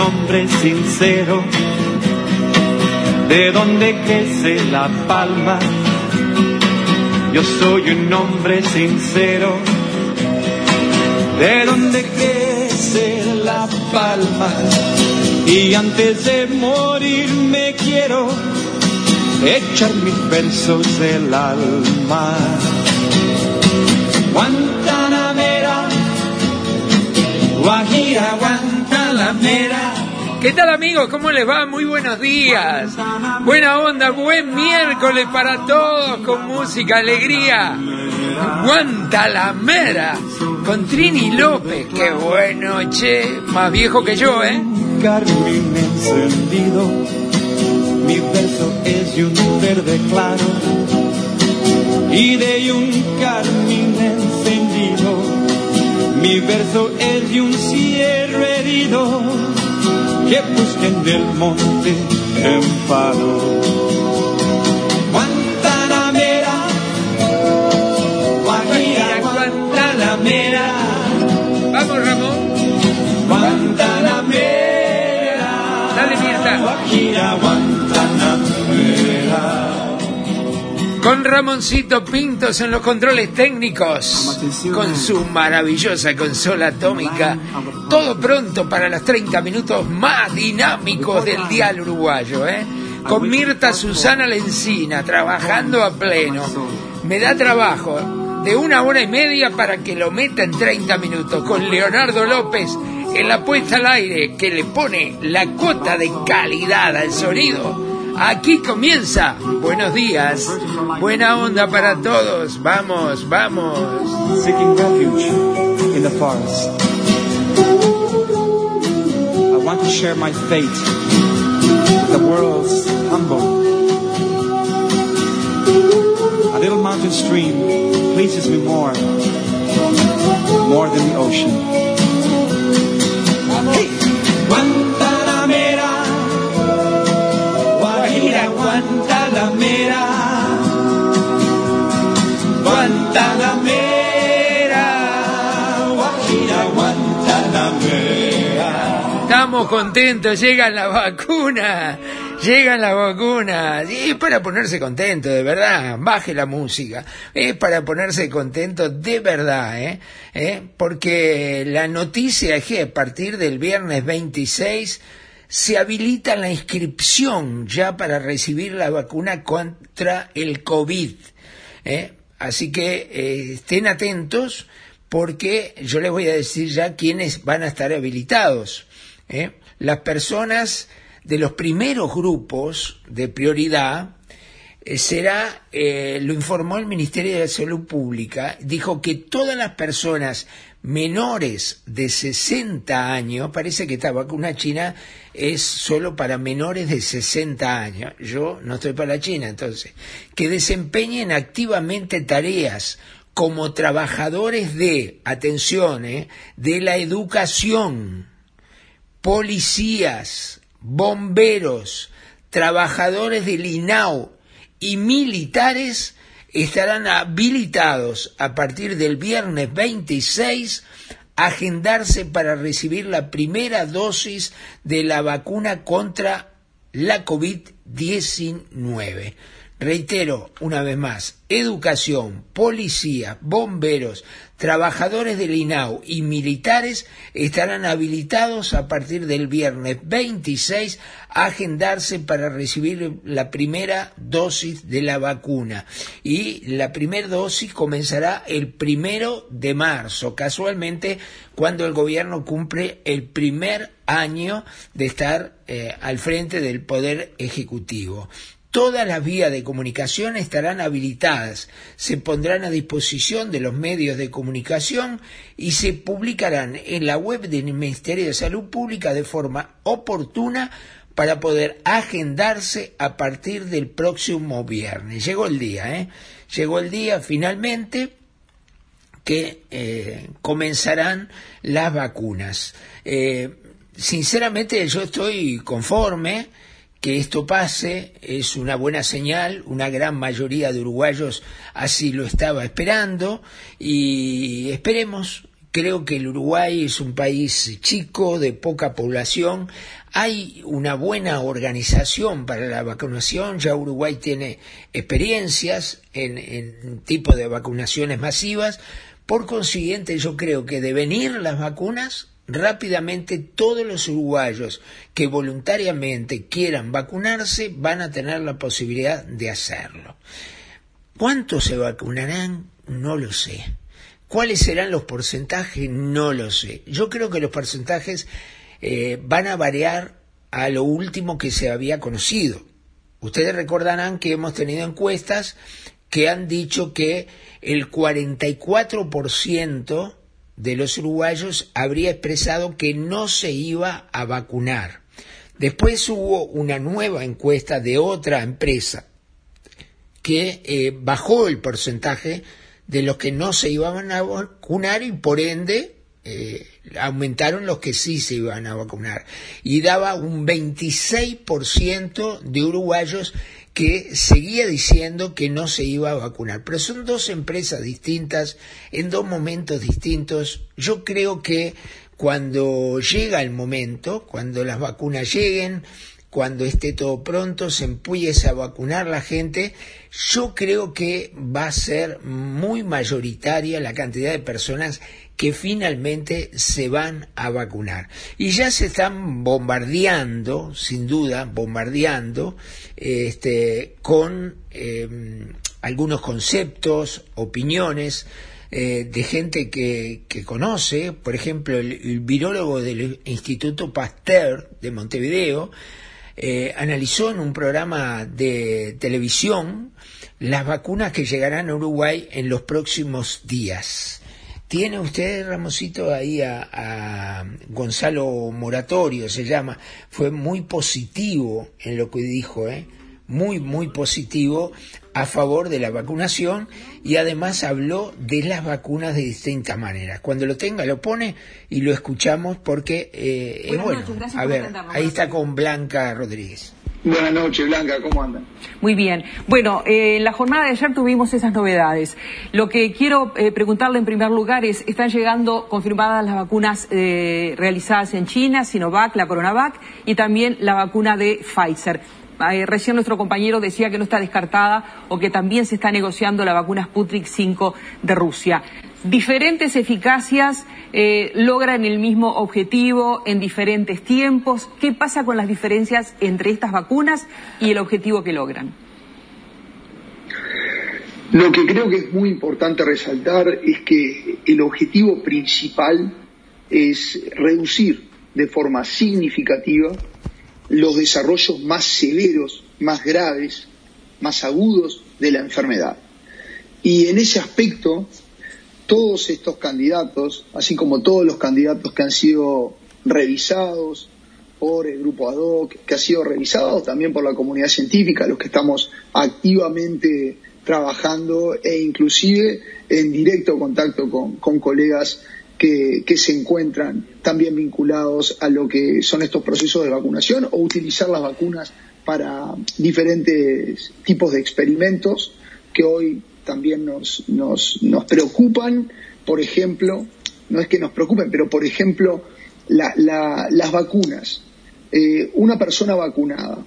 Hombre sincero, de donde crece la palma. Yo soy un hombre sincero, de donde crece la palma. Y antes de morir me quiero echar mis versos del alma. Guantanamera, Guajira, Guantanamera. ¿Qué tal amigos? ¿Cómo les va? Muy buenos días. Buena onda, buen miércoles para todos con música, alegría. Guantalamera con Trini López. Qué bueno, che. Más viejo que yo, ¿eh? carmín encendido. Mi verso es de un verde claro y de un carmín encendido. Mi verso es de un cierro herido que busquen del monte enfado. Guantanamera, Guajira, Guantanamera. Vamos, Ramón. Guantanamera. Dale, Mirta. Guajira, Guantanamera. Con Ramoncito Pintos en los controles técnicos, con su maravillosa consola atómica, todo pronto para los 30 minutos más dinámicos del dial uruguayo, ¿eh? Con Mirta Susana Lencina, trabajando a pleno. Me da trabajo de una hora y media para que lo meta en 30 minutos, con Leonardo López en la puesta al aire, que le pone la cuota de calidad al sonido. Aquí comienza. Buenos días. Buena onda para todos. Vamos, vamos. Seeking refuge in the forest. I want to share my fate with the world's humble. A little mountain stream pleases me more, more than the ocean. Estamos contentos. Llega la vacuna. Llega la vacuna. Y es para ponerse contento, de verdad. Baje la música. Es para ponerse contento de verdad, ¿eh? ¿Eh? Porque la noticia es que a partir del viernes 26 se habilita la inscripción ya para recibir la vacuna contra el COVID. ¿eh? Así que eh, estén atentos porque yo les voy a decir ya quiénes van a estar habilitados. ¿Eh? Las personas de los primeros grupos de prioridad eh, será, eh, lo informó el Ministerio de Salud Pública, dijo que todas las personas menores de 60 años, parece que esta vacuna china es solo para menores de 60 años, yo no estoy para la China entonces, que desempeñen activamente tareas como trabajadores de, atención, de la educación, policías, bomberos, trabajadores del INAU y militares estarán habilitados a partir del viernes 26 a agendarse para recibir la primera dosis de la vacuna contra la COVID-19. COVID-19. Reitero una vez más, educación, policía, bomberos, trabajadores del INAU y militares estarán habilitados a partir del viernes 26 a agendarse para recibir la primera dosis de la vacuna. Y la primera dosis comenzará el primero de marzo, casualmente cuando el gobierno cumple el primer año de estar eh, al frente del Poder Ejecutivo. Todas las vías de comunicación estarán habilitadas, se pondrán a disposición de los medios de comunicación y se publicarán en la web del Ministerio de Salud Pública de forma oportuna para poder agendarse a partir del próximo viernes. Llegó el día, ¿eh? Llegó el día finalmente que eh, comenzarán las vacunas. Eh, sinceramente yo estoy conforme que esto pase es una buena señal, una gran mayoría de uruguayos así lo estaba esperando y esperemos, creo que el Uruguay es un país chico, de poca población, hay una buena organización para la vacunación, ya Uruguay tiene experiencias en, en tipo de vacunaciones masivas, por consiguiente yo creo que de venir las vacunas rápidamente todos los uruguayos que voluntariamente quieran vacunarse van a tener la posibilidad de hacerlo. ¿Cuántos se vacunarán? No lo sé. ¿Cuáles serán los porcentajes? No lo sé. Yo creo que los porcentajes eh, van a variar a lo último que se había conocido. Ustedes recordarán que hemos tenido encuestas que han dicho que el 44% de los uruguayos habría expresado que no se iba a vacunar. Después hubo una nueva encuesta de otra empresa que eh, bajó el porcentaje de los que no se iban a vacunar y por ende eh, aumentaron los que sí se iban a vacunar. Y daba un 26% de uruguayos que seguía diciendo que no se iba a vacunar. Pero son dos empresas distintas, en dos momentos distintos. Yo creo que cuando llega el momento, cuando las vacunas lleguen, cuando esté todo pronto, se empiece a vacunar la gente, yo creo que va a ser muy mayoritaria la cantidad de personas que finalmente se van a vacunar. Y ya se están bombardeando, sin duda, bombardeando, este, con em, algunos conceptos, opiniones, eh, de gente que, que, conoce, por ejemplo, el, virólogo del Instituto Pasteur de Montevideo, eh, analizó en un programa de televisión las vacunas que llegarán a Uruguay en los próximos días. Tiene usted, Ramosito, ahí a, a, Gonzalo Moratorio, se llama. Fue muy positivo en lo que dijo, ¿eh? muy, muy positivo a favor de la vacunación y además habló de las vacunas de distintas maneras. Cuando lo tenga, lo pone y lo escuchamos porque eh, es bueno. A ver, ahí está con Blanca Rodríguez. Buenas noches, Blanca, ¿cómo andan? Muy bien. Bueno, eh, en la jornada de ayer tuvimos esas novedades. Lo que quiero eh, preguntarle en primer lugar es, ¿están llegando confirmadas las vacunas eh, realizadas en China, Sinovac, la Coronavac y también la vacuna de Pfizer? Eh, recién nuestro compañero decía que no está descartada o que también se está negociando la vacuna Sputnik 5 de Rusia diferentes eficacias eh, logran el mismo objetivo en diferentes tiempos. ¿Qué pasa con las diferencias entre estas vacunas y el objetivo que logran? Lo que creo que es muy importante resaltar es que el objetivo principal es reducir de forma significativa los desarrollos más severos, más graves, más agudos de la enfermedad. Y en ese aspecto, todos estos candidatos, así como todos los candidatos que han sido revisados por el grupo ad hoc, que ha sido revisado también por la comunidad científica, los que estamos activamente trabajando e inclusive en directo contacto con, colegas que, se encuentran también vinculados a lo que son estos procesos de vacunación o utilizar las vacunas para diferentes tipos de experimentos que hoy también nos, nos, nos preocupan, por ejemplo, no es que nos preocupen, pero por ejemplo, la, la, las vacunas. Eh, una persona vacunada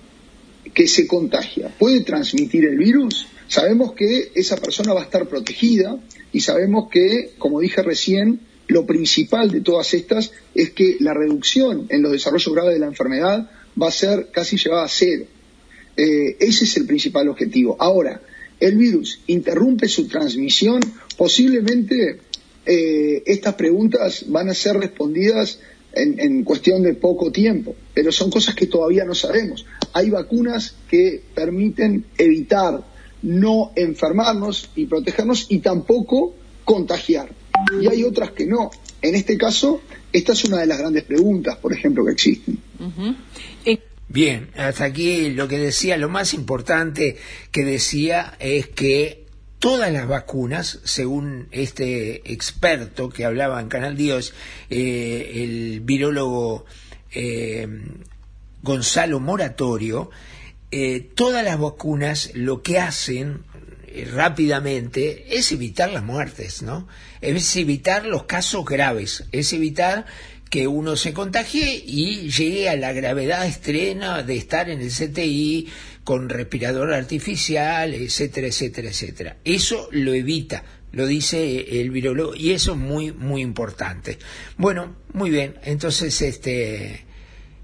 que se contagia puede transmitir el virus, sabemos que esa persona va a estar protegida y sabemos que, como dije recién, lo principal de todas estas es que la reducción en los desarrollos graves de la enfermedad va a ser casi llevada a cero. Eh, ese es el principal objetivo. Ahora, el virus interrumpe su transmisión, posiblemente eh, estas preguntas van a ser respondidas en, cuestión de poco tiempo, pero son cosas que todavía no sabemos. Hay vacunas que permiten evitar no enfermarnos y protegernos y tampoco contagiar. Y hay otras que no. En este caso, esta es una de las grandes preguntas, por ejemplo, que existen. Bien, hasta aquí lo que decía, lo más importante que decía es que todas las vacunas, según este experto que hablaba en Canal Dios, eh, el virólogo eh, Gonzalo Moratorio, eh, todas las vacunas lo que hacen rápidamente es evitar las muertes, ¿no? Es evitar los casos graves, es evitar que uno se contagie y llegue a la gravedad extrema de estar en el CTI con respirador artificial, etcétera, etcétera, etcétera. Eso lo evita, lo dice el virólogo, y eso es muy, muy importante. Bueno, muy bien, entonces este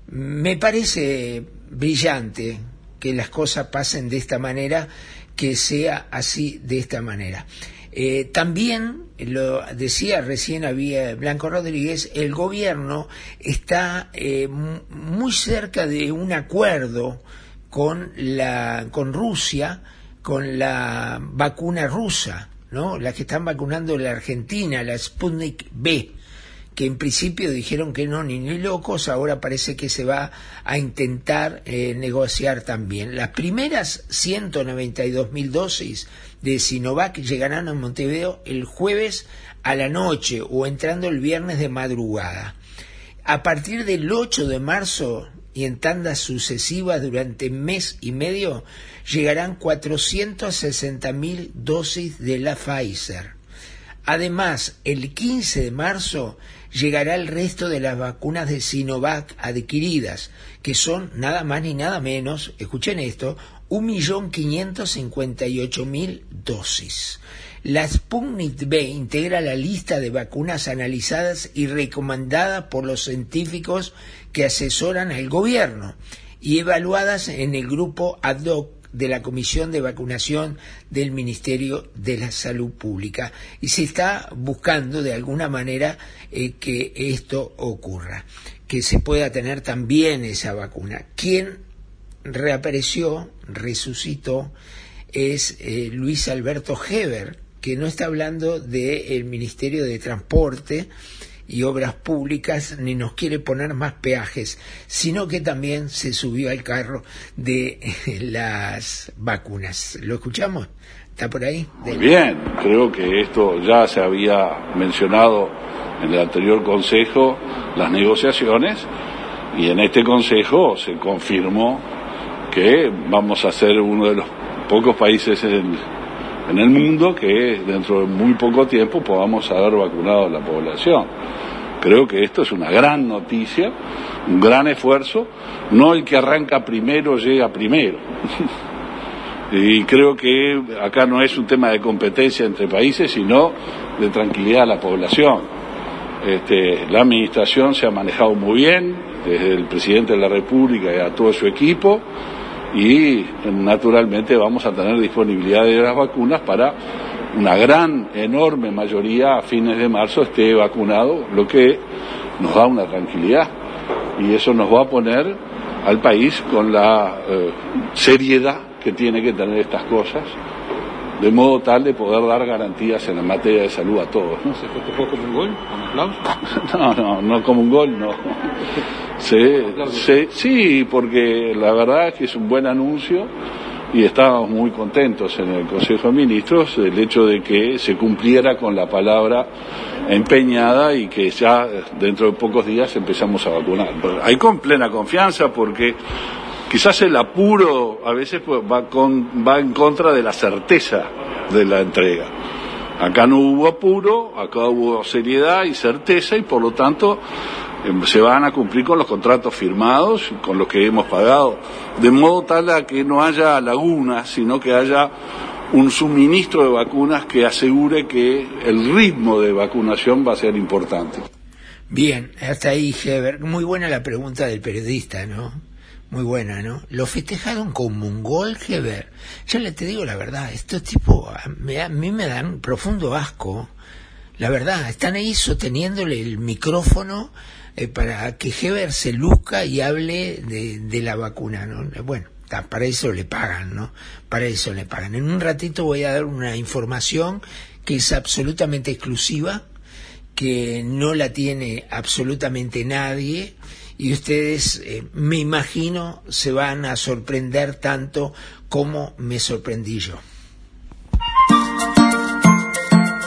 me parece brillante que las cosas pasen de esta manera, que sea así de esta manera. Eh, también, lo decía recién había Blanco Rodríguez, el gobierno está eh, muy cerca de un acuerdo con, la, con Rusia, con la vacuna rusa, ¿no? la que están vacunando la Argentina, la Sputnik B que en principio dijeron que no, ni ni locos, ahora parece que se va a intentar eh, negociar también. Las primeras 192 mil dosis de Sinovac llegarán a Montevideo el jueves a la noche o entrando el viernes de madrugada. A partir del 8 de marzo y en tandas sucesivas durante mes y medio llegarán 460 mil dosis de la Pfizer. Además, el 15 de marzo llegará el resto de las vacunas de Sinovac adquiridas, que son nada más ni nada menos, escuchen esto, 1.558.000 dosis. La Sputnik B integra la lista de vacunas analizadas y recomendadas por los científicos que asesoran al gobierno y evaluadas en el grupo ad hoc de la Comisión de Vacunación del Ministerio de la Salud Pública y se está buscando de alguna manera eh, que esto ocurra, que se pueda tener también esa vacuna. Quien reapareció, resucitó, es eh, Luis Alberto Heber, que no está hablando del Ministerio de Transporte, y Obras Públicas ni nos quiere poner más peajes, sino que también se subió al carro de las vacunas. ¿Lo escuchamos? ¿Está por ahí? Muy bien, creo que esto ya se había mencionado en el anterior Consejo, las negociaciones, y en este Consejo se confirmó que vamos a ser uno de los pocos países en, el mundo que dentro de muy poco tiempo podamos haber vacunado a la población. Creo que esto es una gran noticia, un gran esfuerzo. No el que arranca primero llega primero. y creo que acá no es un tema de competencia entre países, sino de tranquilidad a la población. Este, la administración se ha manejado muy bien, desde el presidente de la República y a todo su equipo y naturalmente vamos a tener disponibilidad de las vacunas para una gran, enorme mayoría a fines de marzo esté vacunado, lo que nos da una tranquilidad y eso nos va a poner al país con la eh, seriedad que tiene que tener estas cosas, de modo tal de poder dar garantías en la materia de salud a todos. ¿no? ¿Se festejó como un gol? ¿Con aplausos? no, no, no como un gol, no. Sí, porque la verdad es que es un buen anuncio y estábamos muy contentos en el Consejo de Ministros el hecho de que se cumpliera con la palabra empeñada y que ya dentro de pocos días empezamos a vacunar. Hay con plena confianza porque quizás el apuro a veces pues, va, con, va en contra de la certeza de la entrega. Acá no hubo apuro, acá hubo seriedad y certeza y por lo tanto se van a cumplir con los contratos firmados, con los que hemos pagado, de modo tal a que no haya lagunas, sino que haya un suministro de vacunas que asegure que el ritmo de vacunación va a ser importante. Bien, hasta ahí, Heber. Muy buena la pregunta del periodista, ¿no? Muy buena, ¿no? Lo festejaron como un gol, Heber. Yo le te digo la verdad, estos tipos a a mí me dan profundo asco. La verdad, están ahí sosteniéndole el micrófono eh, para que Heber se luzca y hable de, la vacuna, ¿no? Bueno, para eso le pagan, ¿no? Para eso le pagan. En un ratito voy a dar una información que es absolutamente exclusiva, que no la tiene absolutamente nadie y ustedes, eh, me imagino, se van a sorprender tanto como me sorprendí yo.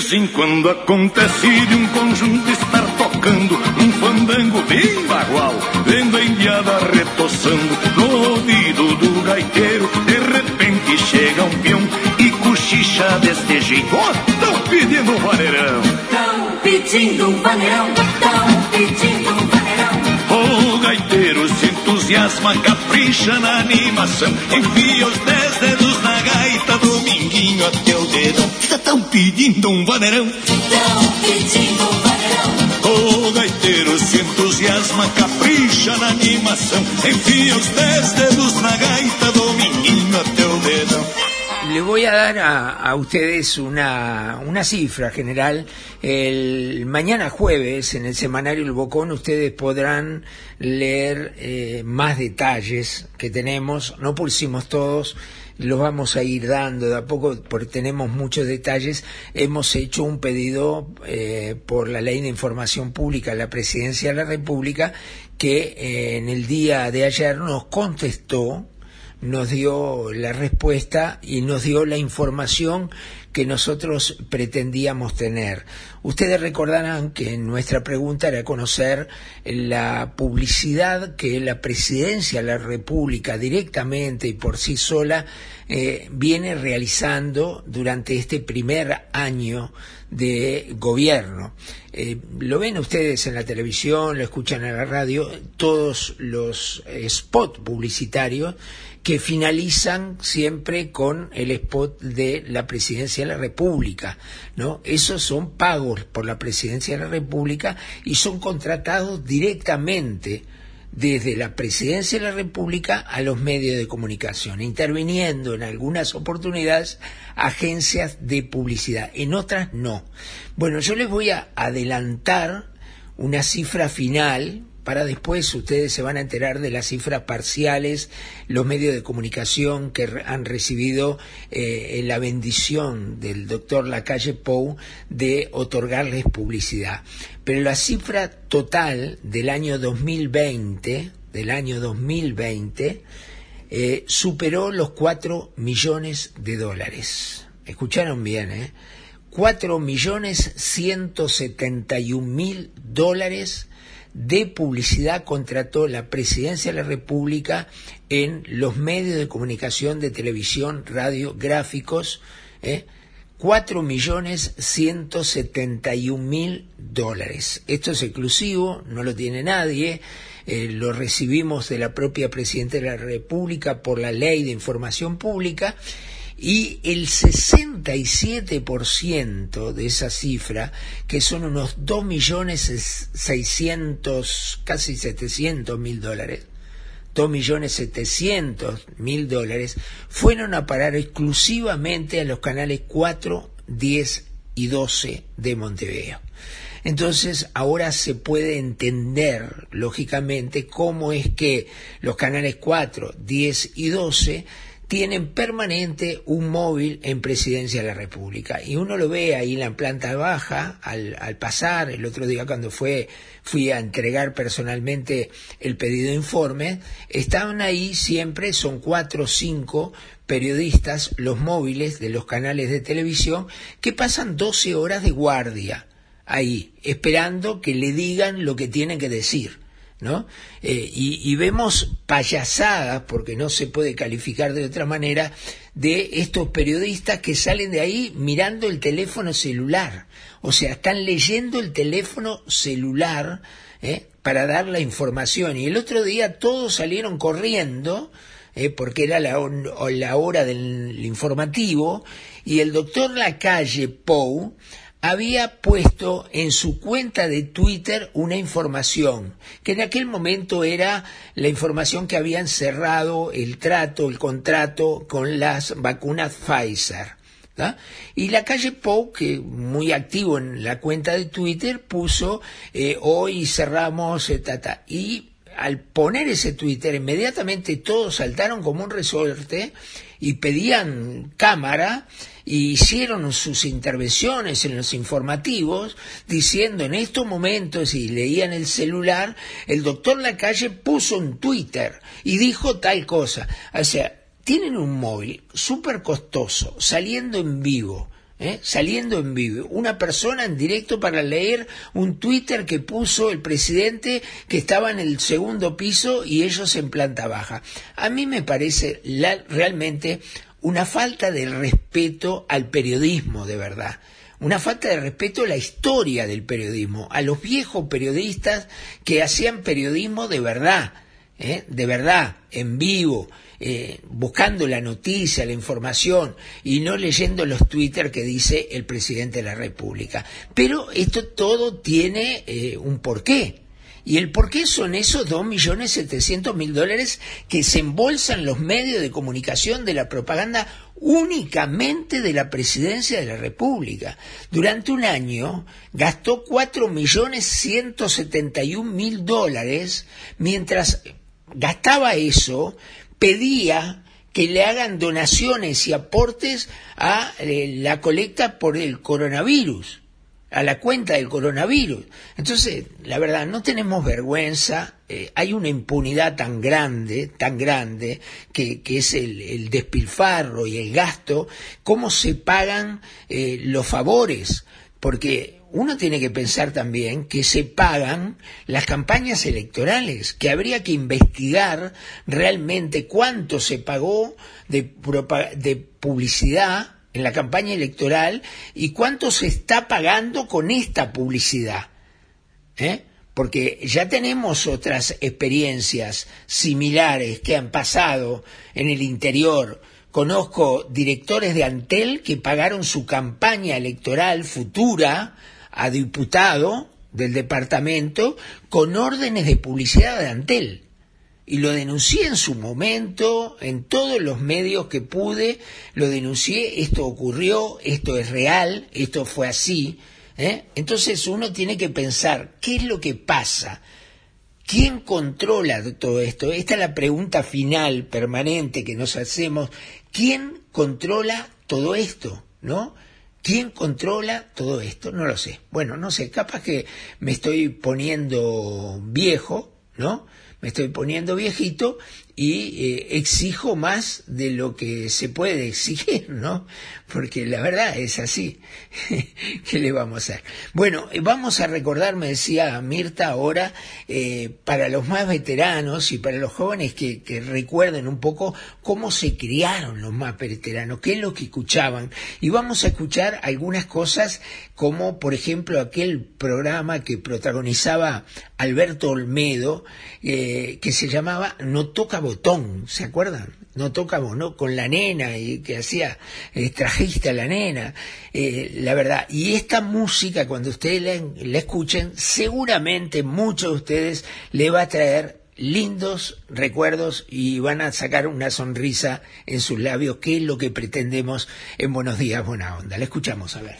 Vez em quando acontece de um conjunto estar tocando um fandango bem bagual, vendo a indiada retoçando no ouvido do gaiteiro. De repente chega um peão e cochicha deste jeito. Ó, tão pedindo um vaneirão. Tão pedindo um vaneirão, tão pedindo um vaneirão. O gaiteiro se entusiasma, capricha na animação. Enfia os dez dedos na gaita, dominguinho até o dedão. Estão pedindo um vaneirão. Tão pedindo um vaneirão. O gaiteiro se entusiasma, capricha na animação. Enfia os dez dedos na gaita, dominguinho até o dedão. Le voy a dar a, a ustedes una, una cifra general. El mañana jueves en el semanario El Bocón ustedes podrán leer eh, más detalles que tenemos. No pusimos todos, los vamos a ir dando de a poco porque tenemos muchos detalles. Hemos hecho un pedido eh, por la Ley de Información Pública a la Presidencia de la República que eh, en el día de ayer nos contestó nos dio la respuesta y nos dio la información que nosotros pretendíamos tener. Ustedes recordarán que nuestra pregunta era conocer la publicidad que la presidencia de la República directamente y por sí sola eh, viene realizando durante este primer año de gobierno. Eh, lo ven ustedes en la televisión, lo escuchan en la radio, todos los eh, spots publicitarios que finalizan siempre con el spot de la presidencia de la República, ¿no? Esos son pagos por la presidencia de la República y son contratados directamente desde la presidencia de la República a los medios de comunicación, interviniendo en algunas oportunidades agencias de publicidad, en otras no. Bueno, yo les voy a adelantar una cifra final para después ustedes se van a enterar de las cifras parciales, los medios de comunicación que han recibido eh, la bendición del doctor Lacalle Pou de otorgarles publicidad. Pero la cifra total del año 2020, del año 2020, eh, superó los 4 millones de dólares. Escucharon bien, ¿eh? 4 millones 171 mil dólares de publicidad contrató la Presidencia de la República en los medios de comunicación de televisión, radio, gráficos, ¿eh? 4 millones 171 mil dólares. Esto es exclusivo, no lo tiene nadie, eh, lo recibimos de la propia Presidenta de la República por la Ley de Información Pública y el 67% de esa cifra, que son unos 2 millones 600, casi 700 mil dólares, 2 millones 700 mil dólares, fueron a parar exclusivamente a los canales 4, 10 y 12 de Montevideo. Entonces ahora se puede entender, lógicamente, cómo es que los canales 4, 10 y 12 tienen permanente un móvil en Presidencia de la República. Y uno lo ve ahí en la planta baja al, pasar, el otro día cuando fue, fui a entregar personalmente el pedido de informe, estaban ahí siempre, son cuatro o cinco periodistas, los móviles de los canales de televisión, que pasan 12 horas de guardia ahí, esperando que le digan lo que tienen que decir. ¿No? Eh, y, y, vemos payasadas, porque no se puede calificar de otra manera, de estos periodistas que salen de ahí mirando el teléfono celular. O sea, están leyendo el teléfono celular ¿eh? para dar la información. Y el otro día todos salieron corriendo, ¿eh? porque era la, la hora del informativo, y el doctor Lacalle Pou había puesto en su cuenta de Twitter una información, que en aquel momento era la información que habían cerrado el trato, el contrato con las vacunas Pfizer. Y la calle Pou, que muy activo en la cuenta de Twitter, puso eh, hoy cerramos, eh, y al poner ese Twitter, inmediatamente todos saltaron como un resorte y pedían cámara y hicieron sus intervenciones en los informativos diciendo en estos momentos y leían el celular, el doctor Lacalle puso un Twitter y dijo tal cosa. O sea, tienen un móvil súper costoso, saliendo en vivo, ¿Eh? saliendo en vivo, una persona en directo para leer un Twitter que puso el presidente que estaba en el segundo piso y ellos en planta baja. A mí me parece la, realmente una falta de respeto al periodismo de verdad una falta de respeto a la historia del periodismo, a los viejos periodistas que hacían periodismo de verdad, ¿eh? de verdad, en vivo, eh, buscando la noticia, la información y no leyendo los Twitter que dice el presidente de la República. Pero esto todo tiene eh, un porqué. Y el porqué son esos dos millones setecientos mil dólares que se embolsan los medios de comunicación de la propaganda únicamente de la presidencia de la República. Durante un año gastó cuatro millones ciento setenta y un mil dólares, mientras gastaba eso, pedía que le hagan donaciones y aportes a eh, la colecta por el coronavirus, a la cuenta del coronavirus. Entonces, la verdad, no tenemos vergüenza, eh, hay una impunidad tan grande, tan grande, que, que es el, despilfarro y el gasto, cómo se pagan eh, los favores, porque uno tiene que pensar también que se pagan las campañas electorales, que habría que investigar realmente cuánto se pagó de, de, publicidad en la campaña electoral y cuánto se está pagando con esta publicidad. ¿Eh? Porque ya tenemos otras experiencias similares que han pasado en el interior Conozco directores de Antel que pagaron su campaña electoral futura a diputado del departamento con órdenes de publicidad de Antel. Y lo denuncié en su momento, en todos los medios que pude, lo denuncié, esto ocurrió, esto es real, esto fue así. ¿eh? Entonces uno tiene que pensar, ¿qué es lo que pasa? ¿Quién controla todo esto? Esta es la pregunta final, permanente que nos hacemos. ¿Quién controla todo esto? ¿No? ¿Quién controla todo esto? No lo sé. Bueno, no sé, capaz que me estoy poniendo viejo, ¿no? Me estoy poniendo viejito y eh, exijo más de lo que se puede exigir, ¿no? Porque la verdad es así. ¿Qué le vamos a hacer? Bueno, eh, vamos a recordar, me decía Mirta ahora, eh, para los más veteranos y para los jóvenes que, recuerden un poco cómo se criaron los más veteranos, qué es lo que escuchaban. Y vamos a escuchar algunas cosas como, por ejemplo, aquel programa que protagonizaba Alberto Olmedo, que se llamaba No toca botón, ¿se acuerdan? No toca ¿no? Con la nena y que hacía eh, la nena, eh, la verdad. Y esta música, cuando ustedes la, la escuchen, seguramente muchos de ustedes le va a traer lindos recuerdos y van a sacar una sonrisa en sus labios, que es lo que pretendemos en Buenos Días, Buena Onda. La escuchamos, a ver.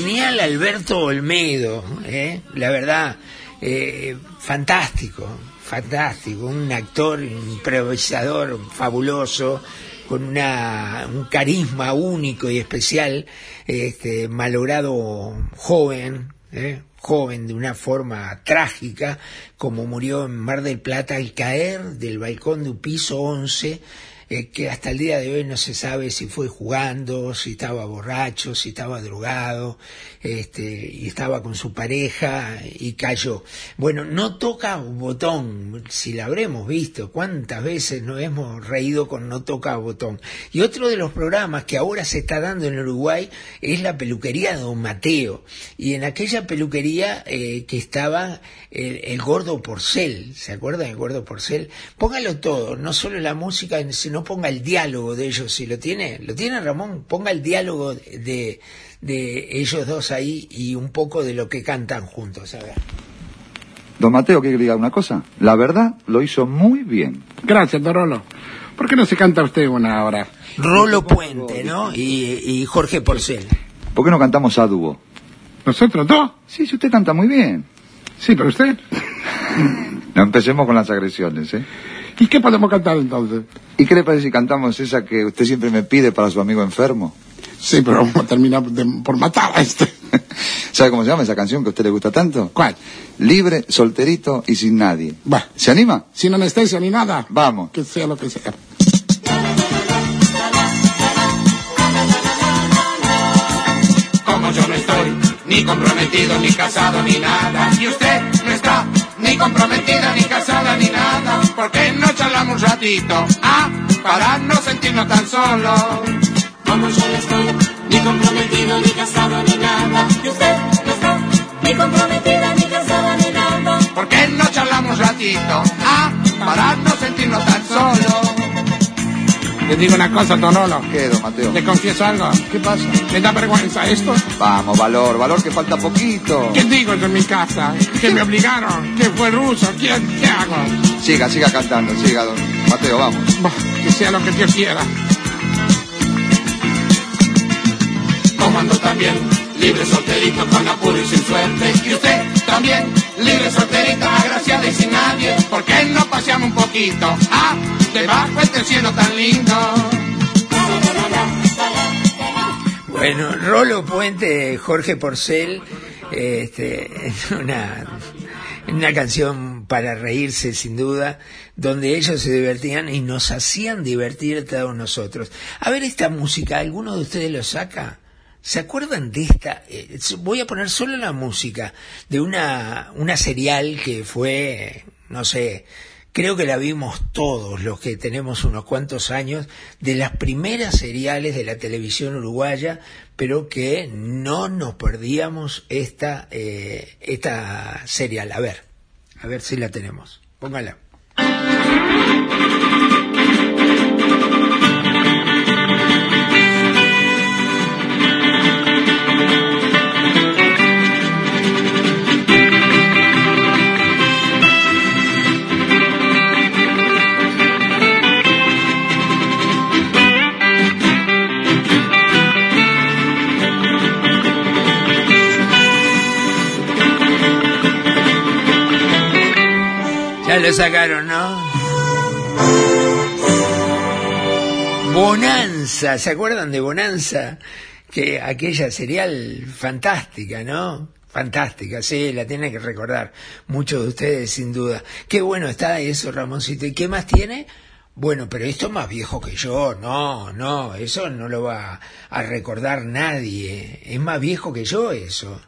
Genial Alberto Olmedo, ¿eh? la verdad, eh, fantástico, fantástico, un actor improvisador fabuloso, con una, un carisma único y especial, este, malogrado joven, ¿eh? joven de una forma trágica, como murió en Mar del Plata al caer del balcón de un piso 11, eh, que hasta el día de hoy no se sabe si fue jugando, si estaba borracho, si estaba drogado, este, y estaba con su pareja y cayó. Bueno, no toca botón, si la habremos visto, cuántas veces nos hemos reído con no toca botón. Y otro de los programas que ahora se está dando en Uruguay es la peluquería de Don Mateo. Y en aquella peluquería eh, que estaba el, el gordo Porcel, ¿se acuerdan del gordo Porcel? Póngalo todo, no solo la música, sino ponga el diálogo de ellos, si lo tiene, lo tiene Ramón, ponga el diálogo de, de ellos dos ahí y un poco de lo que cantan juntos, a ver. Don Mateo, ¿quiere que le diga una cosa? La verdad, lo hizo muy bien. Gracias, don Rolo. ¿Por qué no se canta usted una hora? Rolo Puente, ¿no? Y, y Jorge Porcel. ¿Por qué no cantamos a dúo? ¿Nosotros dos? Sí, si usted canta muy bien. Sí, pero usted. No empecemos con las agresiones, ¿eh? ¿Y qué podemos cantar entonces? ¿Y qué le parece si cantamos esa que usted siempre me pide para su amigo enfermo? Sí, pero vamos a terminar de- por matar a este. ¿Sabe cómo se llama esa canción que a usted le gusta tanto? ¿Cuál? Libre, solterito y sin nadie. Va. ¿Se anima? Sin anestesia ni nada. Vamos. Que sea lo que sea. Como yo no estoy ni comprometido, ni casado, ni nada. Y usted ni comprometida, ni casada, ni nada. ¿Por qué no charlamos un ratito? Ah, para no sentirnos tan solos. Como yo no estoy ni comprometido, ni casado, ni nada. Y usted no está ni comprometida, ni casada, ni nada. ¿Por qué no charlamos un ratito? Ah, para no sentirnos tan solos. Le digo una cosa, don Rolo. ¿Qué, don Mateo? Le confieso algo. ¿Qué pasa? ¿Le da vergüenza esto? Vamos, valor, valor que falta poquito. ¿Qué digo en mi casa? ¿Que me obligaron? ¿Que fue ruso? ¿Qué, qué hago? Siga, siga cantando, siga, don Mateo, vamos. Bah, que sea lo que Dios quiera. Como ando también, libre, solterito, con apuro y sin suerte. Y usted también, libre, solterita, agraciada y sin nadie. ¿Por qué no paseamos un poquito? Ah, debajo este cielo tan lindo. Bueno, Rolo Puente, Jorge Porcel, este, es una, una canción para reírse sin duda, donde ellos se divertían y nos hacían divertir a todos nosotros. A ver esta música, ¿alguno de ustedes lo saca? ¿Se acuerdan de esta? Eh, voy a poner solo la música de una, una serial que fue, no sé, creo que la vimos todos los que tenemos unos cuantos años, de las primeras seriales de la televisión uruguaya, pero que no nos perdíamos esta, eh, esta serial. A ver, a ver si la tenemos. Póngala. Lo sacaron, ¿no? Bonanza, ¿se acuerdan de Bonanza? Que aquella serial fantástica, ¿no? Fantástica, sí, la tienen que recordar muchos de ustedes sin duda. Qué bueno está eso, Ramoncito. ¿Y qué más tiene? Bueno, pero esto es más viejo que yo, no, no, eso no lo va a recordar nadie. Es más viejo que yo eso.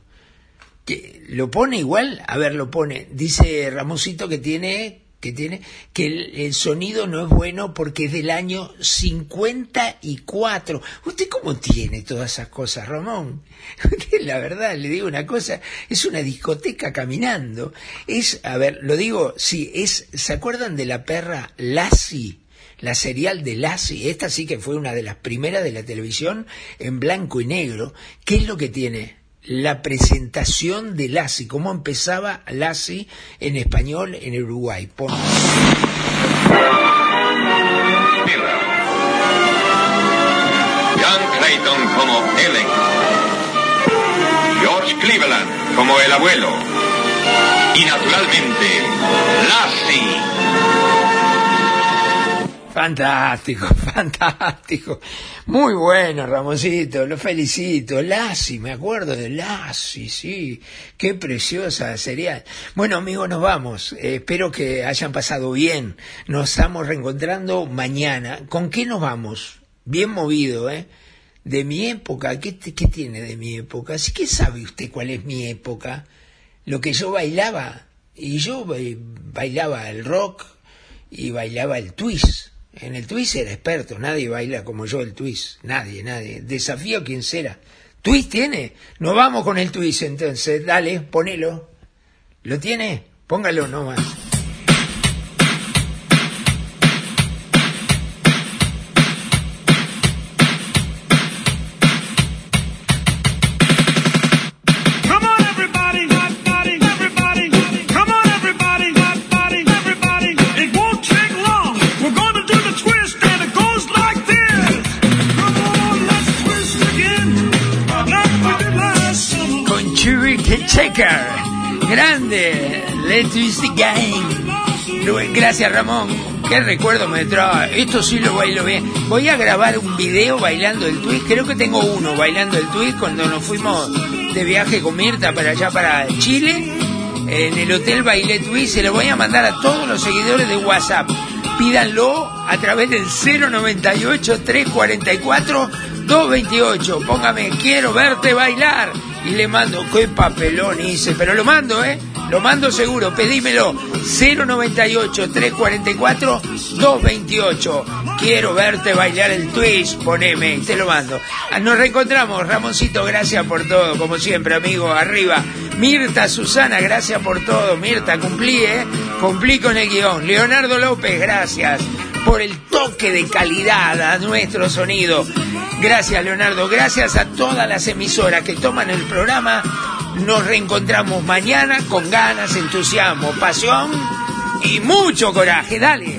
¿Que ¿Lo pone igual? A ver, lo pone. Dice Ramoncito que tiene, que tiene, que el, sonido no es bueno porque es del año 54. ¿Usted cómo tiene todas esas cosas, Ramón? La verdad, le digo una cosa, es una discoteca caminando. Es, a ver, lo digo, sí, es, ¿se acuerdan de la perra Lassie? la serial de Lassie, esta sí que fue una de las primeras de la televisión en blanco y negro. ¿Qué es lo que tiene? La presentación de Lassie, cómo empezaba Lassie en español en Uruguay. Pon- John Clayton como Ellen. George Cleveland como el abuelo. Y naturalmente, Lassie. Fantástico, fantástico. Muy bueno, Ramoncito, lo felicito. Lassie, me acuerdo de Lassie, sí. Qué preciosa serial. Bueno, amigos, nos vamos. Eh, espero que hayan pasado bien. Nos estamos reencontrando mañana. ¿Con qué nos vamos? Bien movido, ¿eh? De mi época, ¿qué, qué tiene de mi época? Así que sabe usted cuál es mi época. Lo que yo bailaba. Y yo eh, bailaba el rock y bailaba el twist. En el twist era experto, nadie baila como yo el twist, nadie, nadie. Desafío quien será. ¿Twist tiene? Nos vamos con el twist entonces, dale, ponelo. ¿Lo tiene? Póngalo nomás. Grande. Let's twist again. Lu- Gracias, Ramón. Qué recuerdo me trae. Esto sí lo bailo bien. Voy a grabar un video bailando el twist. Creo que tengo uno bailando el twist cuando nos fuimos de viaje con Mirta para allá, para Chile. En el hotel bailé twist. Se lo voy a mandar a todos los seguidores de WhatsApp. Pídanlo a través del 098 344 228. Póngame, quiero verte bailar. Y le mando, qué papelón hice, pero lo mando, ¿eh? Lo mando seguro, pedímelo. 098 344 228. Quiero verte bailar el twist, poneme, te lo mando. Ah, Nos reencontramos, Ramoncito, gracias por todo, como siempre, amigo, arriba. Mirta, Susana, gracias por todo. Mirta, cumplí, ¿eh? Cumplí con el guion. Leonardo López, gracias por el toque de calidad a nuestro sonido. Gracias, Leonardo. Gracias a todas las emisoras que toman el programa. Nos reencontramos mañana con ganas, entusiasmo, pasión y mucho coraje. Dale.